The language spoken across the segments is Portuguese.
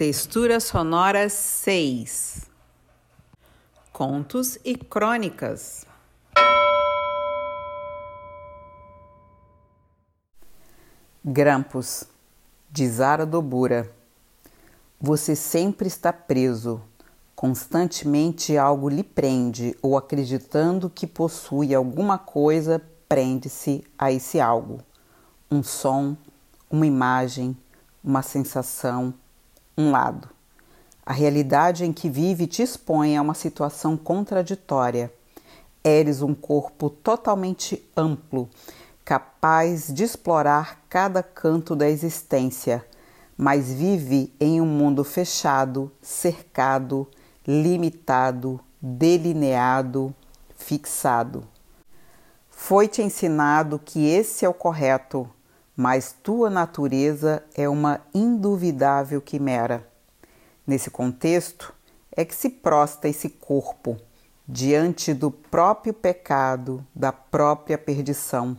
Textura sonora 6 Contos e crônicas. Grampos, de Zara Dobura. Você sempre está preso. Constantemente algo lhe prende, ou acreditando que possui alguma coisa, prende-se a esse algo. Um som, uma imagem, uma sensação, um lado. A realidade em que vive te expõe a uma situação contraditória. Eres um corpo totalmente amplo, capaz de explorar cada canto da existência, mas vive em um mundo fechado, cercado, limitado, delineado, fixado. Foi-te ensinado que esse é o correto, mas tua natureza é uma induvidável quimera. Nesse contexto, é que se prosta esse corpo diante do próprio pecado, da própria perdição.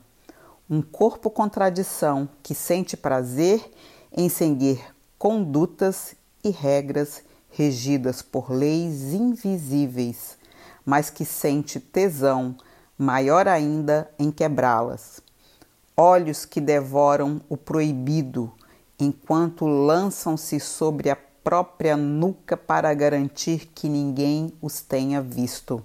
Um corpo contradição que sente prazer em seguir condutas e regras regidas por leis invisíveis, mas que sente tesão maior ainda em quebrá-las olhos que devoram o proibido, enquanto lançam-se sobre a própria nuca para garantir que ninguém os tenha visto.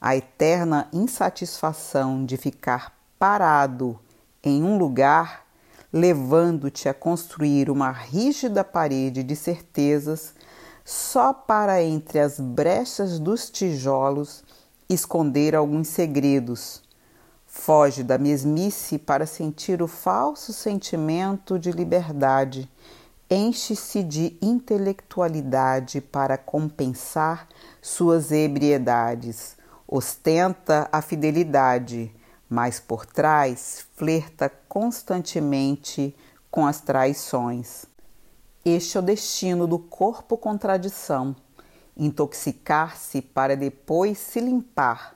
A eterna insatisfação de ficar parado em um lugar, levando-te a construir uma rígida parede de certezas só para entre as brechas dos tijolos esconder alguns segredos Foge da mesmice para sentir o falso sentimento de liberdade. Enche-se de intelectualidade para compensar suas ebriedades. Ostenta a fidelidade, mas por trás flerta constantemente com as traições. Este é o destino do corpo contradição: intoxicar-se para depois se limpar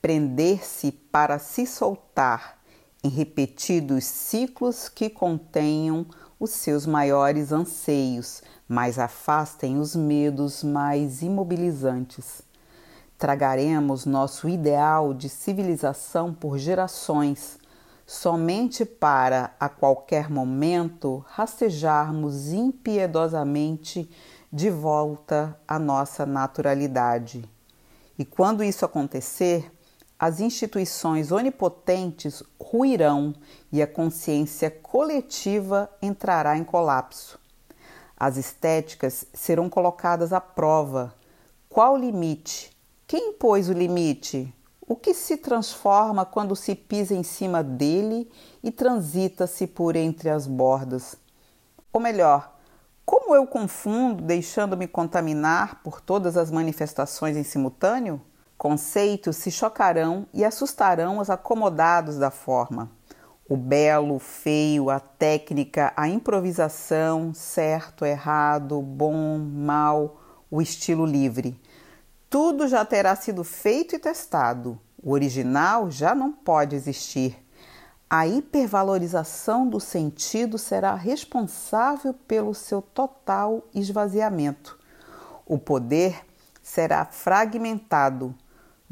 prender-se para se soltar em repetidos ciclos que contenham os seus maiores anseios, mas afastem os medos mais imobilizantes. Tragaremos nosso ideal de civilização por gerações, somente para, a qualquer momento, rastejarmos impiedosamente de volta à nossa naturalidade. E quando isso acontecer, as instituições onipotentes ruirão e a consciência coletiva entrará em colapso. As estéticas serão colocadas à prova. Qual o limite? Quem impôs o limite? O que se transforma quando se pisa em cima dele e transita-se por entre as bordas? Ou melhor, como eu confundo, deixando-me contaminar por todas as manifestações em simultâneo? Conceitos se chocarão e assustarão os acomodados da forma. O belo, o feio, a técnica, a improvisação, certo, errado, bom, mal, o estilo livre. Tudo já terá sido feito e testado. O original já não pode existir. A hipervalorização do sentido será responsável pelo seu total esvaziamento. O poder será fragmentado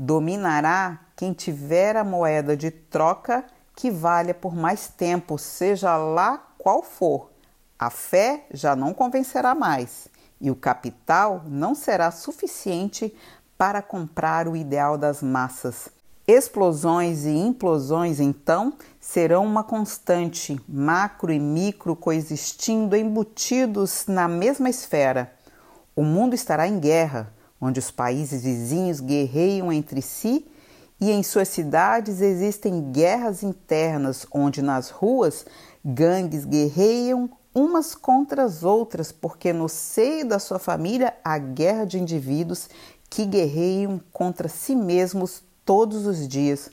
Dominará quem tiver a moeda de troca que valha por mais tempo, seja lá qual for. A fé já não convencerá mais e o capital não será suficiente para comprar o ideal das massas. Explosões e implosões, então, serão uma constante, macro e micro coexistindo embutidos na mesma esfera. O mundo estará em guerra, onde os países vizinhos guerreiam entre si e em suas cidades existem guerras internas, onde nas ruas gangues guerreiam umas contra as outras, porque no seio da sua família há guerra de indivíduos que guerreiam contra si mesmos todos os dias.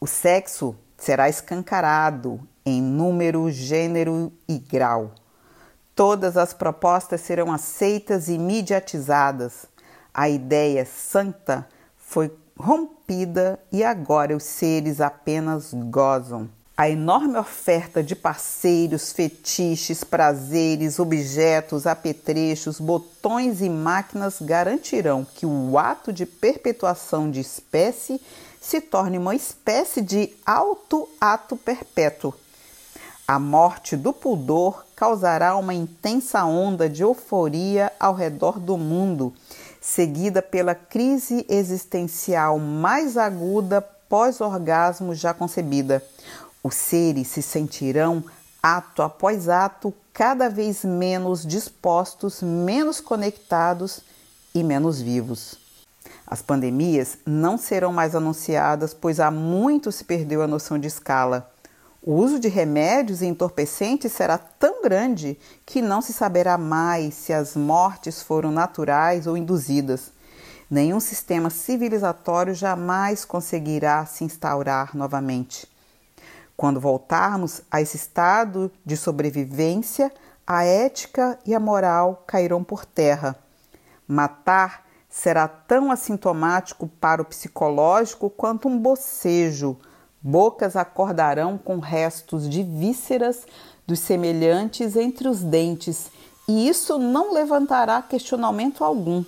O sexo será escancarado em número, gênero e grau. Todas as propostas serão aceitas e mediatizadas. A ideia santa foi rompida e agora os seres apenas gozam. A enorme oferta de parceiros, fetiches, prazeres, objetos, apetrechos, botões e máquinas garantirão que o ato de perpetuação de espécie se torne uma espécie de auto-ato perpétuo. A morte do pudor causará uma intensa onda de euforia ao redor do mundo, seguida pela crise existencial mais aguda pós-orgasmo já concebida os seres se sentirão, ato após ato, cada vez menos dispostos, menos conectados e menos vivos. As pandemias não serão mais anunciadas, pois há muito se perdeu a noção de escala. O uso de remédios e entorpecentes será tão grande que não se saberá mais se as mortes foram naturais ou induzidas. Nenhum sistema civilizatório jamais conseguirá se instaurar novamente. Quando voltarmos a esse estado de sobrevivência, a ética e a moral cairão por terra. Matar será tão assintomático para o psicológico quanto um bocejo. Bocas acordarão com restos de vísceras dos semelhantes entre os dentes, e isso não levantará questionamento algum.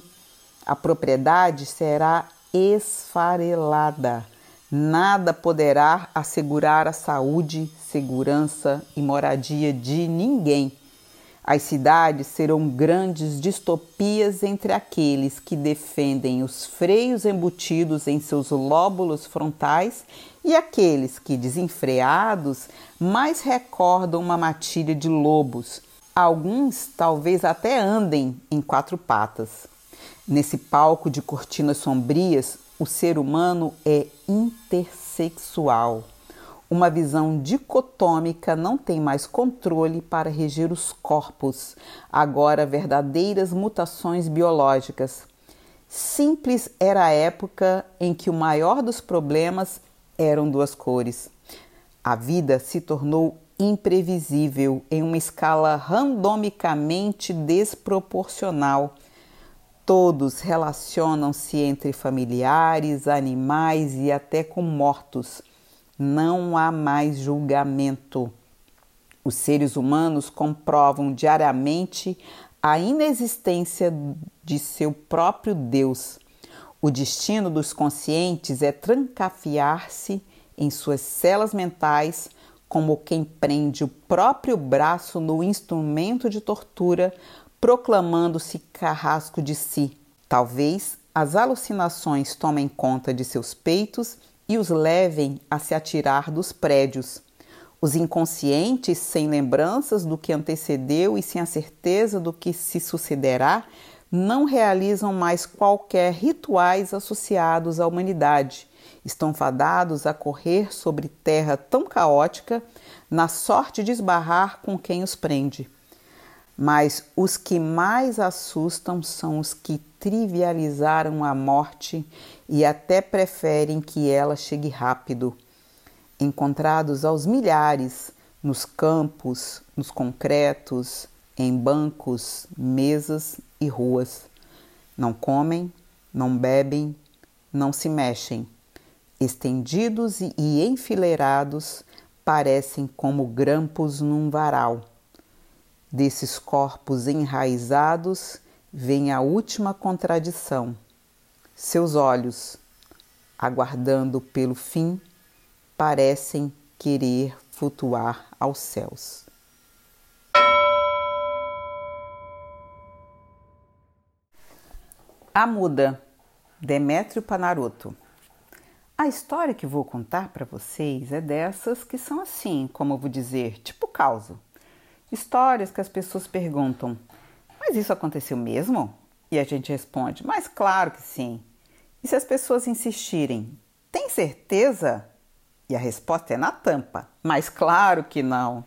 A propriedade será esfarelada. Nada poderá assegurar a saúde, segurança e moradia de ninguém. As cidades serão grandes distopias entre aqueles que defendem os freios embutidos em seus lóbulos frontais e aqueles que, desenfreados, mais recordam uma matilha de lobos. Alguns talvez até andem em quatro patas. Nesse palco de cortinas sombrias, o ser humano é intersexual. Uma visão dicotômica não tem mais controle para reger os corpos, agora verdadeiras mutações biológicas. Simples era a época em que o maior dos problemas eram duas cores. A vida se tornou imprevisível em uma escala randomicamente desproporcional Todos relacionam-se entre familiares, animais e até com mortos. Não há mais julgamento. Os seres humanos comprovam diariamente a inexistência de seu próprio Deus. O destino dos conscientes é trancafiar-se em suas celas mentais como quem prende o próprio braço no instrumento de tortura proclamando-se carrasco de si. Talvez as alucinações tomem conta de seus peitos e os levem a se atirar dos prédios. Os inconscientes, sem lembranças do que antecedeu e sem a certeza do que se sucederá, não realizam mais qualquer rituais associados à humanidade. Estão fadados a correr sobre terra tão caótica, na sorte de esbarrar com quem os prende mas os que mais assustam são os que trivializaram a morte e até preferem que ela chegue rápido. Encontrados aos milhares, nos campos, nos concretos, em bancos, mesas e ruas. Não comem, não bebem, não se mexem. Estendidos e enfileirados, parecem como grampos num varal Desses corpos enraizados vem a última contradição. Seus olhos, aguardando pelo fim, parecem querer flutuar aos céus. A Muda, Demétrio Panaroto. A história que vou contar para vocês é dessas que são assim, como eu vou dizer, tipo causa Histórias que as pessoas perguntam: Mas isso aconteceu mesmo? E a gente responde: Mas claro que sim. E se as pessoas insistirem: Tem certeza? E a resposta é na tampa: Mas claro que não.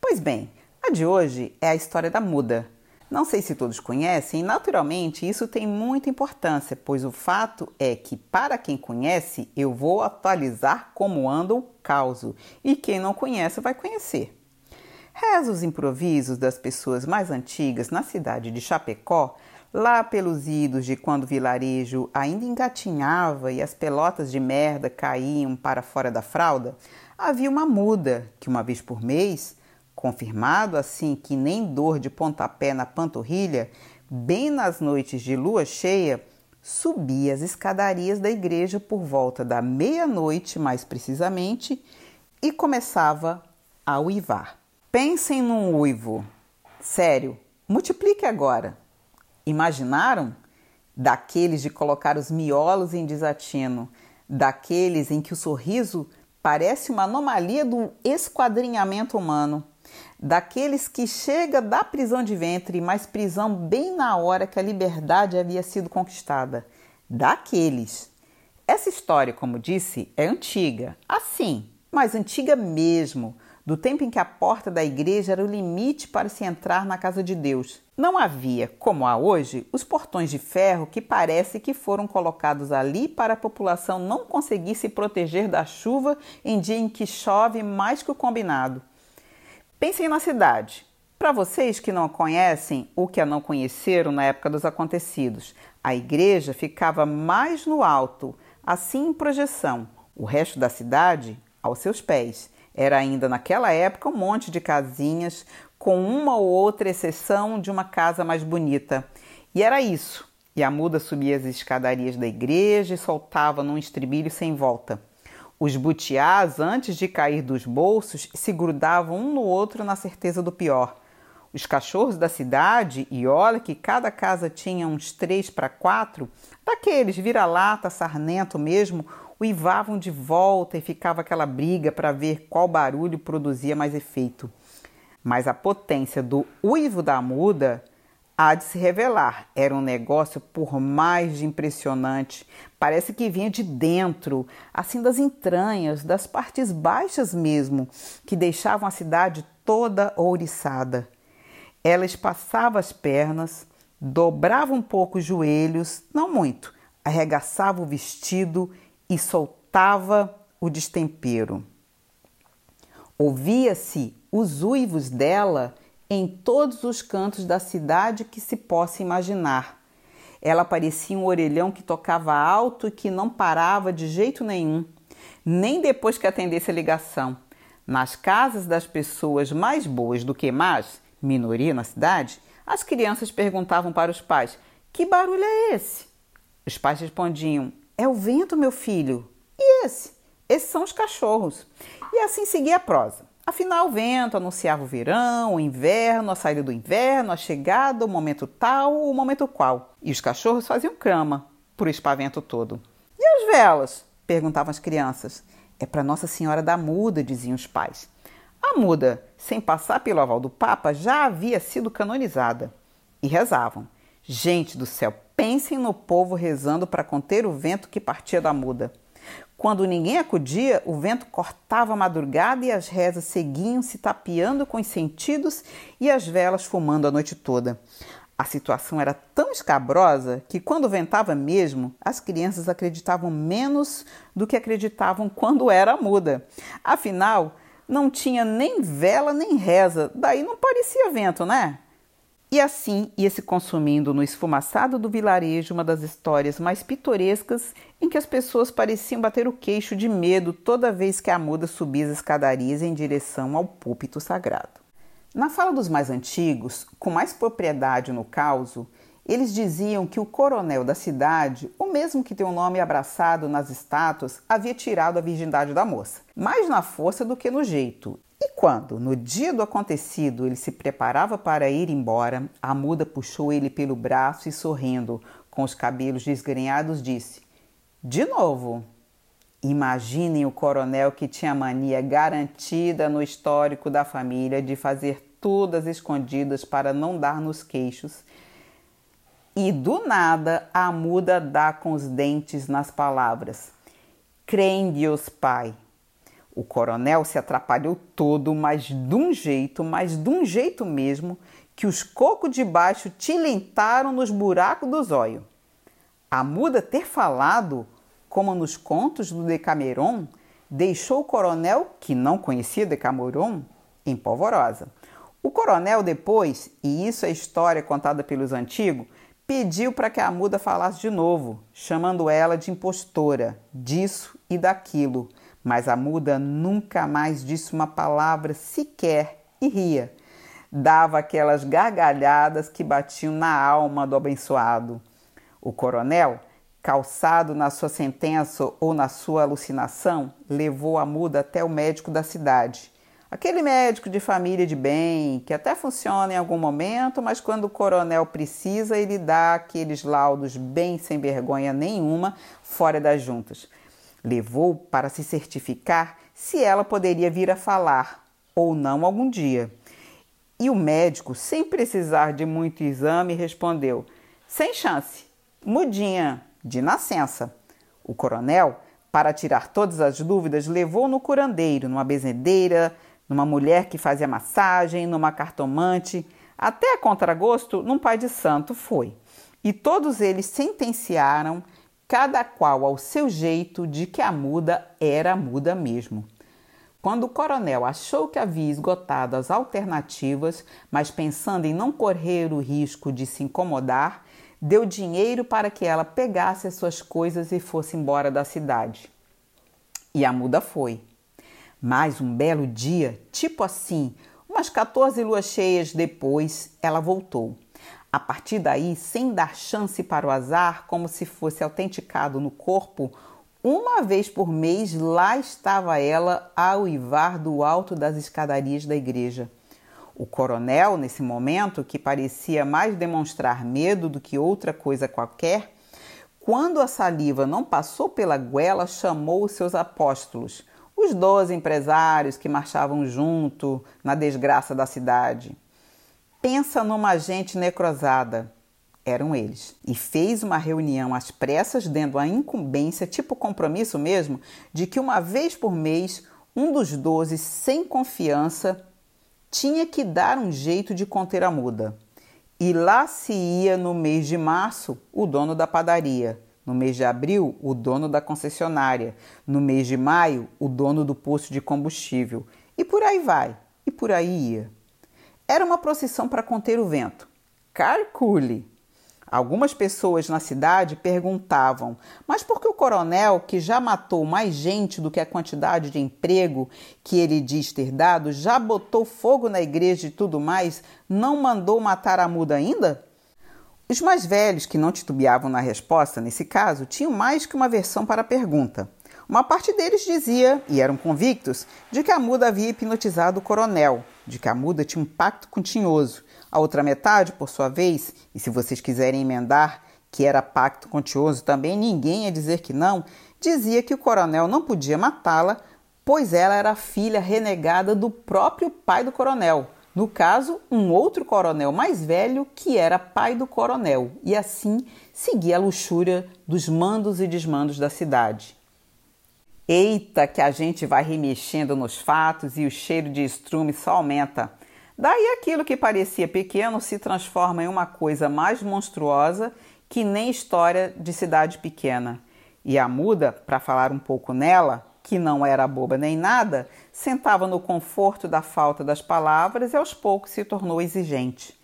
Pois bem, a de hoje é a história da muda. Não sei se todos conhecem, naturalmente isso tem muita importância, pois o fato é que, para quem conhece, eu vou atualizar como anda o caos, e quem não conhece vai conhecer. Reza os improvisos das pessoas mais antigas na cidade de Chapecó, lá pelos idos de quando o vilarejo ainda engatinhava e as pelotas de merda caíam para fora da fralda, havia uma muda que, uma vez por mês, confirmado assim que nem dor de pontapé na panturrilha, bem nas noites de lua cheia, subia as escadarias da igreja por volta da meia-noite, mais precisamente, e começava a uivar. Pensem num uivo. Sério, multiplique agora. Imaginaram? Daqueles de colocar os miolos em desatino, daqueles em que o sorriso parece uma anomalia do esquadrinhamento humano, daqueles que chega da prisão de ventre, mas prisão bem na hora que a liberdade havia sido conquistada. Daqueles. Essa história, como disse, é antiga. Assim, mas antiga mesmo, do tempo em que a porta da igreja era o limite para se entrar na casa de Deus. Não havia, como há hoje, os portões de ferro que parece que foram colocados ali para a população não conseguir se proteger da chuva em dia em que chove mais que o combinado. Pensem na cidade. Para vocês que não conhecem ou que a não conheceram na época dos acontecidos, a igreja ficava mais no alto, assim em projeção. O resto da cidade aos seus pés. Era ainda naquela época um monte de casinhas, com uma ou outra exceção de uma casa mais bonita. E era isso. E a muda subia as escadarias da igreja e soltava num estribilho sem volta. Os butiás, antes de cair dos bolsos, se grudavam um no outro na certeza do pior. Os cachorros da cidade, e olha que cada casa tinha uns três para quatro, daqueles vira-lata, sarnento mesmo, uivavam de volta e ficava aquela briga para ver qual barulho produzia mais efeito. Mas a potência do uivo da muda há de se revelar. Era um negócio por mais de impressionante. Parece que vinha de dentro, assim das entranhas, das partes baixas mesmo, que deixavam a cidade toda ouriçada. Ela espaçava as pernas, dobrava um pouco os joelhos, não muito, arregaçava o vestido e soltava o destempero. Ouvia-se os uivos dela em todos os cantos da cidade que se possa imaginar. Ela parecia um orelhão que tocava alto e que não parava de jeito nenhum, nem depois que atendesse a ligação. Nas casas das pessoas mais boas do que más, minoria na cidade, as crianças perguntavam para os pais: Que barulho é esse? Os pais respondiam: é o vento, meu filho. E esse? Esses são os cachorros. E assim seguia a prosa. Afinal, o vento anunciava o verão, o inverno, a saída do inverno, a chegada, o momento tal, o momento qual. E os cachorros faziam cama por espavento todo. E as velas? perguntavam as crianças. É para Nossa Senhora da Muda, diziam os pais. A muda, sem passar pelo aval do Papa, já havia sido canonizada. E rezavam: Gente do céu, Pensem no povo rezando para conter o vento que partia da muda. Quando ninguém acudia, o vento cortava a madrugada e as rezas seguiam se tapeando com os sentidos e as velas fumando a noite toda. A situação era tão escabrosa que, quando ventava mesmo, as crianças acreditavam menos do que acreditavam quando era muda. Afinal, não tinha nem vela nem reza, daí não parecia vento, né? E assim ia se consumindo no esfumaçado do vilarejo uma das histórias mais pitorescas em que as pessoas pareciam bater o queixo de medo toda vez que a muda subia as escadarias em direção ao púlpito sagrado. Na fala dos mais antigos, com mais propriedade no caso, eles diziam que o coronel da cidade, o mesmo que tem o nome abraçado nas estátuas, havia tirado a virgindade da moça, mais na força do que no jeito, e quando, no dia do acontecido, ele se preparava para ir embora, a muda puxou ele pelo braço e, sorrindo, com os cabelos desgrenhados, disse: De novo. Imaginem o coronel que tinha mania garantida no histórico da família de fazer tudo às escondidas para não dar nos queixos. E do nada a muda dá com os dentes nas palavras: Crê Deus Pai. O coronel se atrapalhou todo, mas de um jeito, mas de um jeito mesmo, que os cocos de baixo tilentaram nos buracos do zóio. A muda ter falado, como nos contos do Decameron, deixou o coronel, que não conhecia Decameron, em polvorosa. O coronel depois, e isso é história contada pelos antigos, pediu para que a muda falasse de novo, chamando ela de impostora, disso e daquilo, Mas a muda nunca mais disse uma palavra sequer e ria. Dava aquelas gargalhadas que batiam na alma do abençoado. O coronel, calçado na sua sentença ou na sua alucinação, levou a muda até o médico da cidade. Aquele médico de família de bem, que até funciona em algum momento, mas quando o coronel precisa, ele dá aqueles laudos bem sem vergonha nenhuma fora das juntas. Levou para se certificar se ela poderia vir a falar ou não algum dia. E o médico, sem precisar de muito exame, respondeu: sem chance, mudinha, de nascença. O coronel, para tirar todas as dúvidas, levou no curandeiro, numa bezendeira, numa mulher que fazia massagem, numa cartomante, até a contragosto, num pai de santo foi. E todos eles sentenciaram, cada qual ao seu jeito, de que a muda era muda mesmo. Quando o coronel achou que havia esgotado as alternativas, mas pensando em não correr o risco de se incomodar, deu dinheiro para que ela pegasse as suas coisas e fosse embora da cidade. E a muda foi. Mas um belo dia, tipo assim, umas 14 luas cheias depois, ela voltou. A partir daí, sem dar chance para o azar, como se fosse autenticado no corpo, uma vez por mês lá estava ela a uivar do alto das escadarias da igreja. O coronel, nesse momento, que parecia mais demonstrar medo do que outra coisa qualquer, quando a saliva não passou pela goela, chamou os seus apóstolos, os doze empresários que marchavam junto na desgraça da cidade. Pensa numa gente necrosada. Eram eles. E fez uma reunião às pressas, dando a incumbência, tipo compromisso mesmo, de que uma vez por mês um dos doze, sem confiança, tinha que dar um jeito de conter a muda. E lá se ia no mês de março o dono da padaria, no mês de abril o dono da concessionária, no mês de maio o dono do posto de combustível, e por aí vai, e por aí ia. Era uma procissão para conter o vento. Calcule! Algumas pessoas na cidade perguntavam: mas por que o coronel, que já matou mais gente do que a quantidade de emprego que ele diz ter dado, já botou fogo na igreja e tudo mais, não mandou matar a muda ainda? Os mais velhos, que não titubeavam na resposta nesse caso, tinham mais que uma versão para a pergunta. Uma parte deles dizia, e eram convictos, de que a muda havia hipnotizado o coronel, de que a muda tinha um pacto com Tinhoso a outra metade, por sua vez, e se vocês quiserem emendar que era pacto contioso também, ninguém ia dizer que não, dizia que o coronel não podia matá-la, pois ela era filha renegada do próprio pai do coronel. No caso, um outro coronel mais velho que era pai do coronel, e assim seguia a luxúria dos mandos e desmandos da cidade. Eita, que a gente vai remexendo nos fatos e o cheiro de estrume só aumenta. Daí aquilo que parecia pequeno se transforma em uma coisa mais monstruosa que nem história de cidade pequena. E a muda, para falar um pouco nela, que não era boba nem nada, sentava no conforto da falta das palavras e aos poucos se tornou exigente.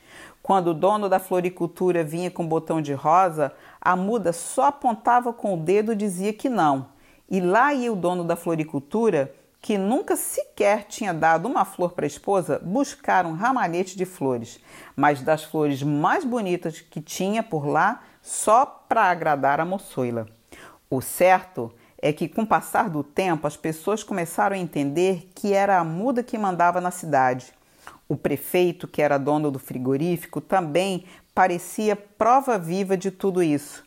Quando o dono da floricultura vinha com botão de rosa, a muda só apontava com o dedo e dizia que não. E lá ia o dono da floricultura que nunca sequer tinha dado uma flor para a esposa, buscar um ramalhete de flores, mas das flores mais bonitas que tinha por lá, só para agradar a moçoila. O certo é que, com o passar do tempo, as pessoas começaram a entender que era a muda que mandava na cidade. O prefeito, que era dono do frigorífico, também parecia prova viva de tudo isso.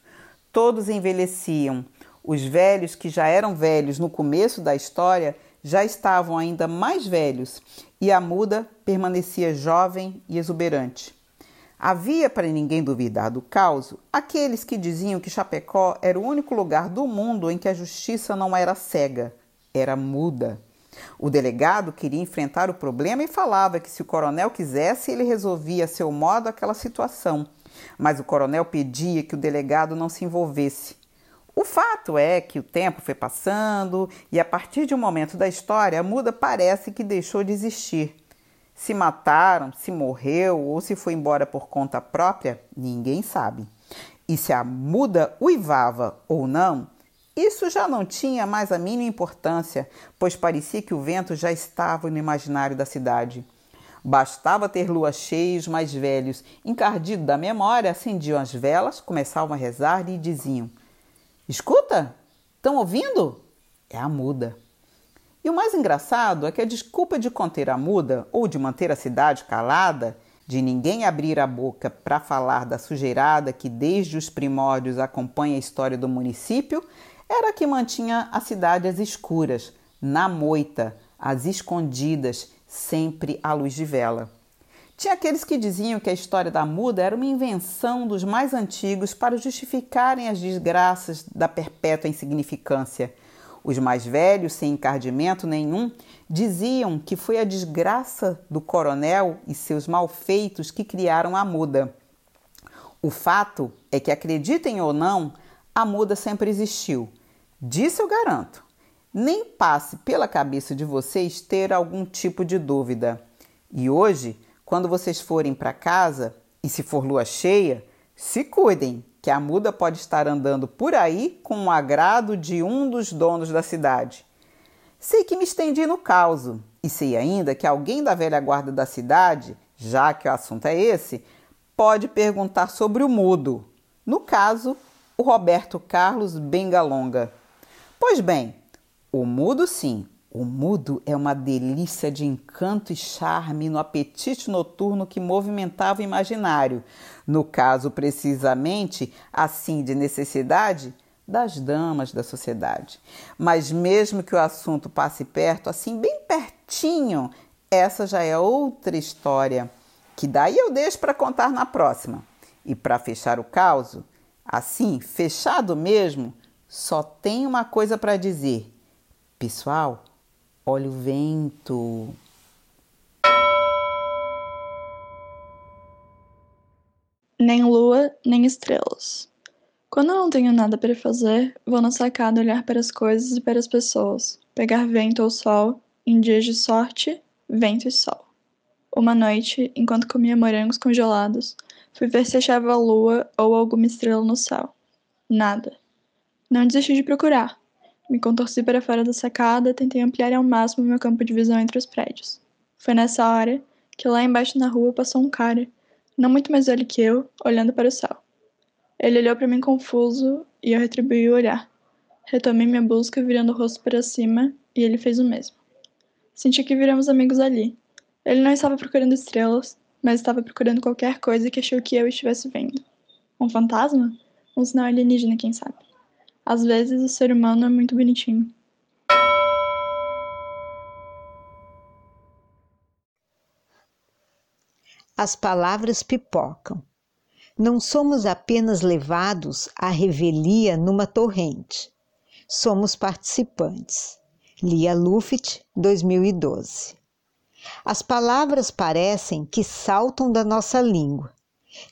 Todos envelheciam. Os velhos, que já eram velhos no começo da história, já estavam ainda mais velhos e a muda permanecia jovem e exuberante. Havia, para ninguém duvidar do caos, aqueles que diziam que Chapecó era o único lugar do mundo em que a justiça não era cega, era muda. O delegado queria enfrentar o problema e falava que se o coronel quisesse, ele resolvia a seu modo aquela situação. Mas o coronel pedia que o delegado não se envolvesse. O fato é que o tempo foi passando e a partir de um momento da história, a muda parece que deixou de existir. Se mataram, se morreu ou se foi embora por conta própria, ninguém sabe. E se a muda uivava ou não, isso já não tinha mais a mínima importância, pois parecia que o vento já estava no imaginário da cidade. Bastava ter lua cheia os mais velhos, encardidos da memória, acendiam as velas, começavam a rezar e diziam: Escuta, estão ouvindo? É a muda. E o mais engraçado é que a desculpa de conter a muda ou de manter a cidade calada, de ninguém abrir a boca para falar da sujeirada que desde os primórdios acompanha a história do município, era que mantinha a cidade às escuras, na moita, às escondidas, sempre à luz de vela. Tinha aqueles que diziam que a história da muda era uma invenção dos mais antigos para justificarem as desgraças da perpétua insignificância. Os mais velhos, sem encardimento nenhum, diziam que foi a desgraça do coronel e seus malfeitos que criaram a muda. O fato é que, acreditem ou não, a muda sempre existiu. Disso eu garanto. Nem passe pela cabeça de vocês ter algum tipo de dúvida. E hoje, quando vocês forem para casa, e se for lua cheia, se cuidem, que a muda pode estar andando por aí com o agrado de um dos donos da cidade. Sei que me estendi no caos, e sei ainda que alguém da velha guarda da cidade, já que o assunto é esse, pode perguntar sobre o mudo. No caso, o Roberto Carlos Bengalonga. Pois bem, o mudo sim, o mudo é uma delícia de encanto e charme no apetite noturno que movimentava o imaginário, no caso precisamente, assim de necessidade, das damas da sociedade. Mas mesmo que o assunto passe perto, assim bem pertinho, essa já é outra história, que daí eu deixo para contar na próxima. E para fechar o caos, assim, fechado mesmo, só tem uma coisa para dizer. Pessoal, olha o vento. Nem lua, nem estrelas. Quando eu não tenho nada para fazer, vou na sacada olhar para as coisas e para as pessoas, pegar vento ou sol, em dias de sorte, vento e sol. Uma noite, enquanto comia morangos congelados, fui ver se achava a lua ou alguma estrela no céu. Nada. Não desisti de procurar. Me contorci para fora da sacada, tentei ampliar ao máximo meu campo de visão entre os prédios. Foi nessa hora que lá embaixo na rua passou um cara, não muito mais velho que eu, olhando para o céu. Ele olhou para mim confuso e eu retribuí o olhar. Retomei minha busca, virando o rosto para cima, e ele fez o mesmo. Senti que viramos amigos ali. Ele não estava procurando estrelas, mas estava procurando qualquer coisa que achou que eu estivesse vendo. Um fantasma? Um sinal alienígena, quem sabe? Às vezes o ser humano é muito bonitinho. As palavras pipocam. Não somos apenas levados à revelia numa torrente. Somos participantes. Lia Luft, 2012. As palavras parecem que saltam da nossa língua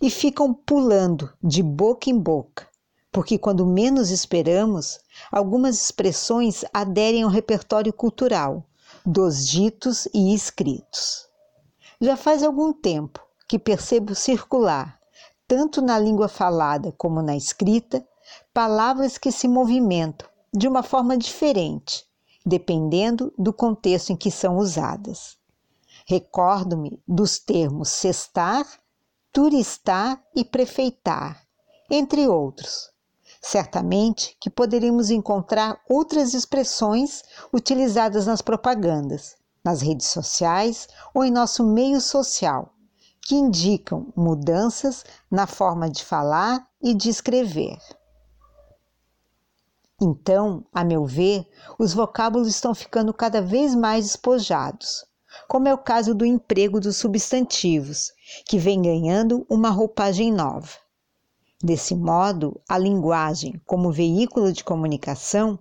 e ficam pulando de boca em boca, porque quando menos esperamos, algumas expressões aderem ao repertório cultural dos ditos e escritos. Já faz algum tempo que percebo circular, tanto na língua falada como na escrita, palavras que se movimentam de uma forma diferente, dependendo do contexto em que são usadas. Recordo-me dos termos cestar, turistar e prefeitar, entre outros, Certamente que poderíamos encontrar outras expressões utilizadas nas propagandas, nas redes sociais ou em nosso meio social, que indicam mudanças na forma de falar e de escrever. Então, a meu ver, os vocábulos estão ficando cada vez mais despojados, como é o caso do emprego dos substantivos, que vem ganhando uma roupagem nova. Desse modo, a linguagem, como veículo de comunicação,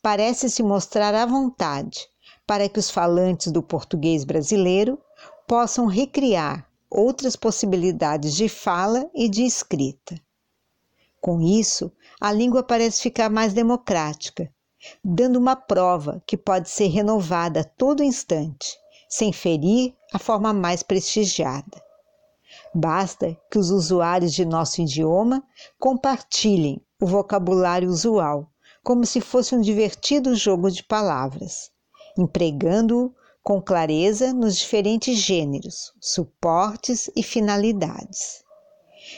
parece se mostrar à vontade para que os falantes do português brasileiro possam recriar outras possibilidades de fala e de escrita. Com isso, a língua parece ficar mais democrática, dando uma prova que pode ser renovada a todo instante, sem ferir a forma mais prestigiada. Basta que os usuários de nosso idioma compartilhem o vocabulário usual, como se fosse um divertido jogo de palavras, empregando-o com clareza nos diferentes gêneros, suportes e finalidades.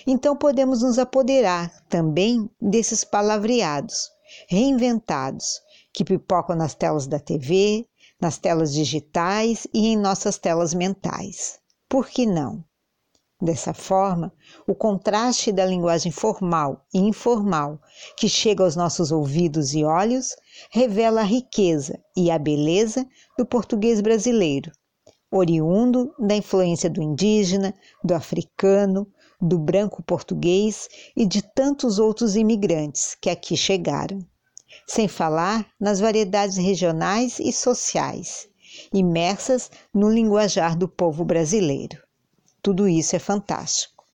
Então podemos nos apoderar também desses palavreados, reinventados, que pipocam nas telas da TV, nas telas digitais e em nossas telas mentais. Por que não? Dessa forma, o contraste da linguagem formal e informal que chega aos nossos ouvidos e olhos revela a riqueza e a beleza do português brasileiro, oriundo da influência do indígena, do africano, do branco português e de tantos outros imigrantes que aqui chegaram. Sem falar nas variedades regionais e sociais, imersas no linguajar do povo brasileiro. Tudo isso é fantástico.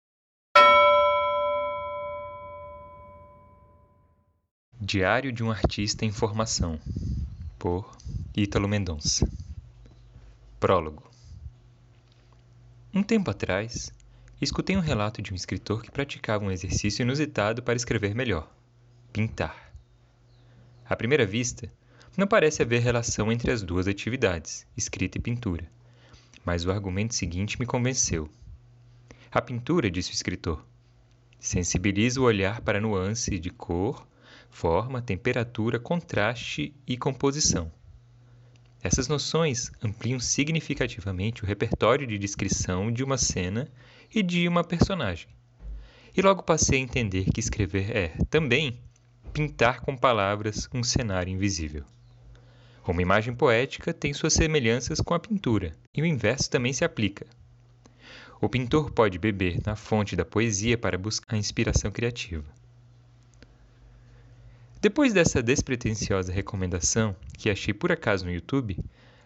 Diário de um Artista em Formação, por Ítalo Mendonça. Prólogo. Um tempo atrás, escutei um relato de um escritor que praticava um exercício inusitado para escrever melhor: pintar. À primeira vista, não parece haver relação entre as duas atividades, escrita e pintura, mas o argumento seguinte me convenceu. A pintura, disse o escritor, sensibiliza o olhar para nuance de cor, forma, temperatura, contraste e composição. Essas noções ampliam significativamente o repertório de descrição de uma cena e de uma personagem. E logo passei a entender que escrever é, também, pintar com palavras um cenário invisível. Uma imagem poética tem suas semelhanças com a pintura, e o inverso também se aplica. O pintor pode beber na fonte da poesia para buscar a inspiração criativa. Depois dessa despretensiosa recomendação, que achei por acaso no YouTube,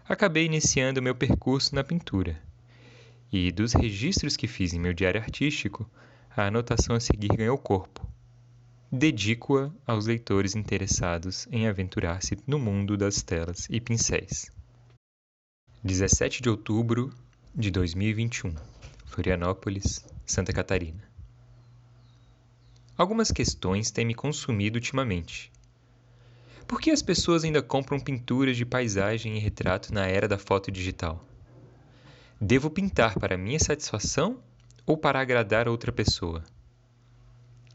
acabei iniciando meu percurso na pintura. E dos registros que fiz em meu diário artístico, a anotação a seguir ganhou corpo. Dedico-a aos leitores interessados em aventurar-se no mundo das telas e pincéis. 17 de outubro de 2021 Florianópolis, Santa Catarina. Algumas questões têm me consumido ultimamente. Por que as pessoas ainda compram pinturas de paisagem e retrato na era da foto digital? Devo pintar para minha satisfação ou para agradar outra pessoa?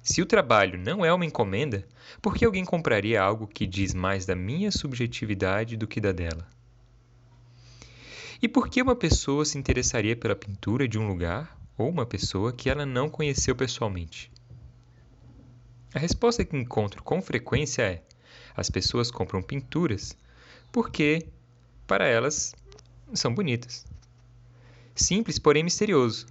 Se o trabalho não é uma encomenda, por que alguém compraria algo que diz mais da minha subjetividade do que da dela? E por que uma pessoa se interessaria pela pintura de um lugar ou uma pessoa que ela não conheceu pessoalmente? A resposta que encontro com frequência é: as pessoas compram pinturas porque, para elas, são bonitas. Simples, porém misterioso.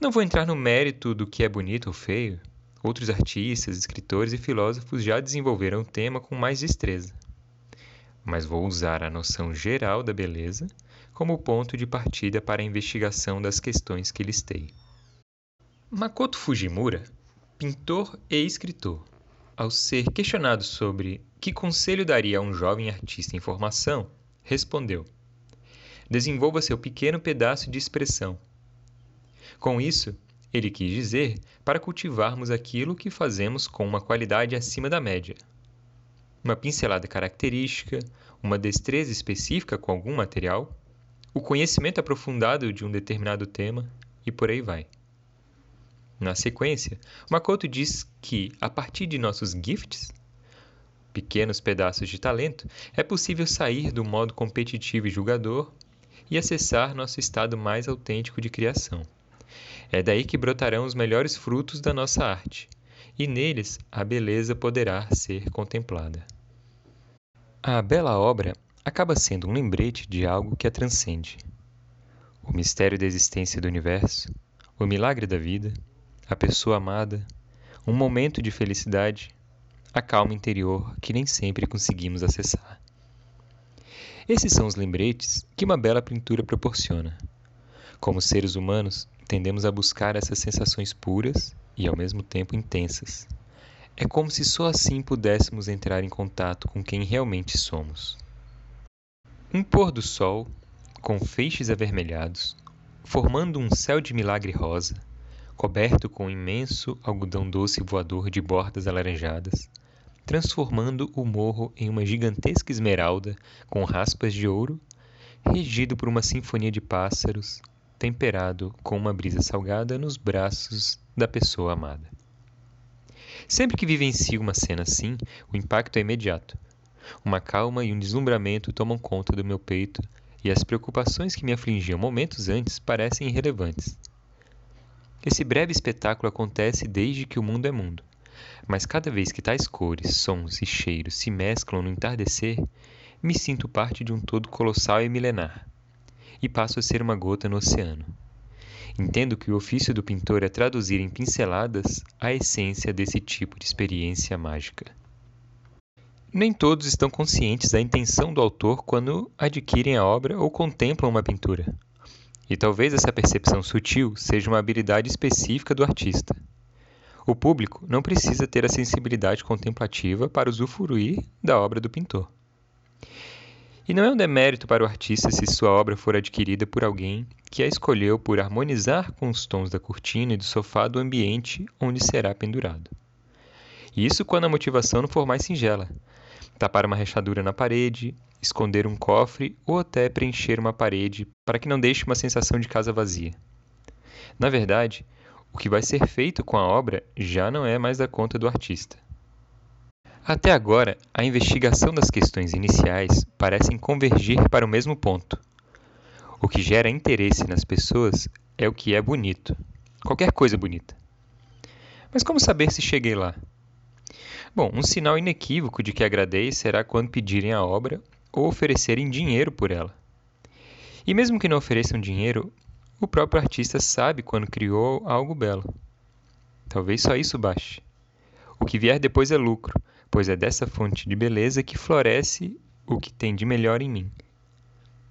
Não vou entrar no mérito do que é bonito ou feio. Outros artistas, escritores e filósofos já desenvolveram o tema com mais destreza. Mas vou usar a noção geral da beleza como ponto de partida para a investigação das questões que listei. Makoto Fujimura, pintor e escritor, ao ser questionado sobre que conselho daria a um jovem artista em formação, respondeu: Desenvolva seu pequeno pedaço de expressão. Com isso, ele quis dizer para cultivarmos aquilo que fazemos com uma qualidade acima da média. Uma pincelada característica, uma destreza específica com algum material, o conhecimento aprofundado de um determinado tema e por aí vai. Na sequência, Makoto diz que, a partir de nossos gifts, pequenos pedaços de talento, é possível sair do modo competitivo e julgador e acessar nosso estado mais autêntico de criação. É daí que brotarão os melhores frutos da nossa arte, e neles a beleza poderá ser contemplada. A bela obra acaba sendo um lembrete de algo que a transcende. O mistério da existência do universo, o milagre da vida, a pessoa amada, um momento de felicidade, a calma interior que nem sempre conseguimos acessar. Esses são os lembretes que uma bela pintura proporciona. Como seres humanos, tendemos a buscar essas sensações puras e ao mesmo tempo intensas. É como se só assim pudéssemos entrar em contato com quem realmente somos. Um pôr do sol, com feixes avermelhados, formando um céu de milagre rosa, coberto com um imenso algodão doce voador de bordas alaranjadas, transformando o morro em uma gigantesca esmeralda com raspas de ouro, regido por uma sinfonia de pássaros, temperado com uma brisa salgada nos braços da pessoa amada. Sempre que vivencio uma cena assim, o impacto é imediato. Uma calma e um deslumbramento tomam conta do meu peito e as preocupações que me afligiam momentos antes parecem irrelevantes. Esse breve espetáculo acontece desde que o mundo é mundo. Mas cada vez que tais cores, sons e cheiros se mesclam no entardecer, me sinto parte de um todo colossal e milenar, e passo a ser uma gota no oceano. Entendo que o ofício do pintor é traduzir em pinceladas a essência desse tipo de experiência mágica. Nem todos estão conscientes da intenção do autor quando adquirem a obra ou contemplam uma pintura. E talvez essa percepção sutil seja uma habilidade específica do artista. O público não precisa ter a sensibilidade contemplativa para usufruir da obra do pintor. E não é um demérito para o artista se sua obra for adquirida por alguém que a escolheu por harmonizar com os tons da cortina e do sofá do ambiente onde será pendurado. Isso quando a motivação não for mais singela. Tapar uma rachadura na parede, esconder um cofre ou até preencher uma parede para que não deixe uma sensação de casa vazia. Na verdade, o que vai ser feito com a obra já não é mais da conta do artista. Até agora, a investigação das questões iniciais parecem convergir para o mesmo ponto. O que gera interesse nas pessoas é o que é bonito, qualquer coisa bonita. Mas como saber se cheguei lá? Bom, um sinal inequívoco de que agradei será quando pedirem a obra ou oferecerem dinheiro por ela. E mesmo que não ofereçam dinheiro, o próprio artista sabe quando criou algo belo. Talvez só isso baste. O que vier depois é lucro, pois é dessa fonte de beleza que floresce o que tem de melhor em mim.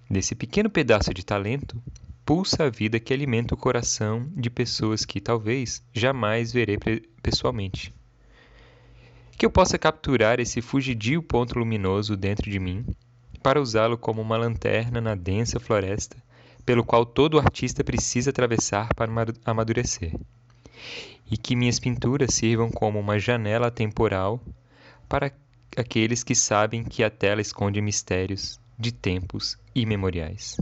Desse pequeno pedaço de talento, pulsa a vida que alimenta o coração de pessoas que talvez jamais verei pessoalmente. Que eu possa capturar esse fugidio ponto luminoso dentro de mim para usá-lo como uma lanterna na densa floresta pelo qual todo artista precisa atravessar para amadurecer, e que minhas pinturas sirvam como uma janela temporal para aqueles que sabem que a tela esconde mistérios de tempos imemoriais.